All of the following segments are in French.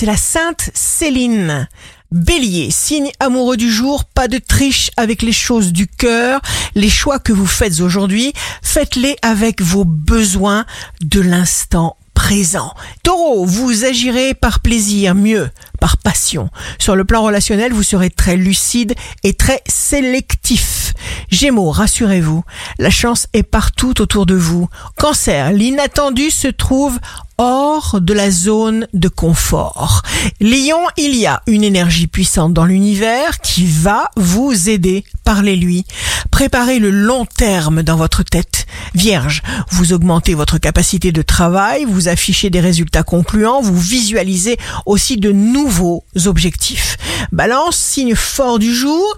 c'est la Sainte Céline. Bélier, signe amoureux du jour, pas de triche avec les choses du cœur. Les choix que vous faites aujourd'hui, faites-les avec vos besoins de l'instant présent. Taureau, vous agirez par plaisir, mieux par passion. Sur le plan relationnel, vous serez très lucide et très sélectif. Gémeaux, rassurez-vous, la chance est partout autour de vous. Cancer, l'inattendu se trouve hors de la zone de confort. Lion, il y a une énergie puissante dans l'univers qui va vous aider. Parlez-lui. Préparez le long terme dans votre tête. Vierge, vous augmentez votre capacité de travail, vous affichez des résultats concluants, vous visualisez aussi de nouveaux objectifs. Balance, signe fort du jour,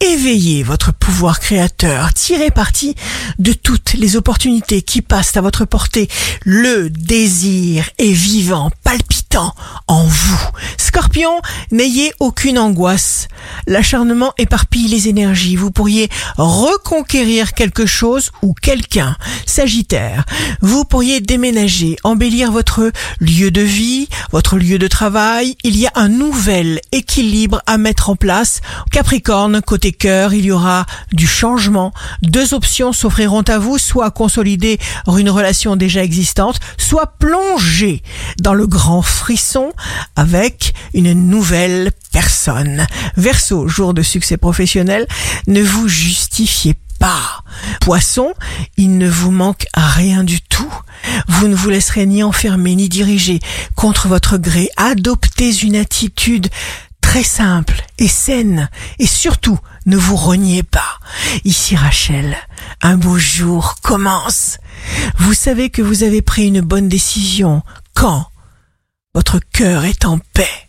éveillez votre pouvoir créateur, tirez parti de toutes les opportunités qui passent à votre portée. Le désir est vivant, palpitant en vous. Scorpion, n'ayez aucune angoisse. L'acharnement éparpille les énergies. Vous pourriez reconquérir quelque chose ou quelqu'un. Sagittaire, vous pourriez déménager, embellir votre lieu de vie, votre lieu de travail. Il y a un nouvel équilibre à mettre en place. Capricorne, côté cœur, il y aura du changement. Deux options s'offriront à vous, soit consolider une relation déjà existante, soit plonger dans le grand frisson avec une nouvelle personne. Jour de succès professionnel, ne vous justifiez pas. Poisson, il ne vous manque rien du tout. Vous ne vous laisserez ni enfermer ni diriger contre votre gré. Adoptez une attitude très simple et saine et surtout ne vous reniez pas. Ici Rachel, un beau jour commence. Vous savez que vous avez pris une bonne décision quand votre cœur est en paix.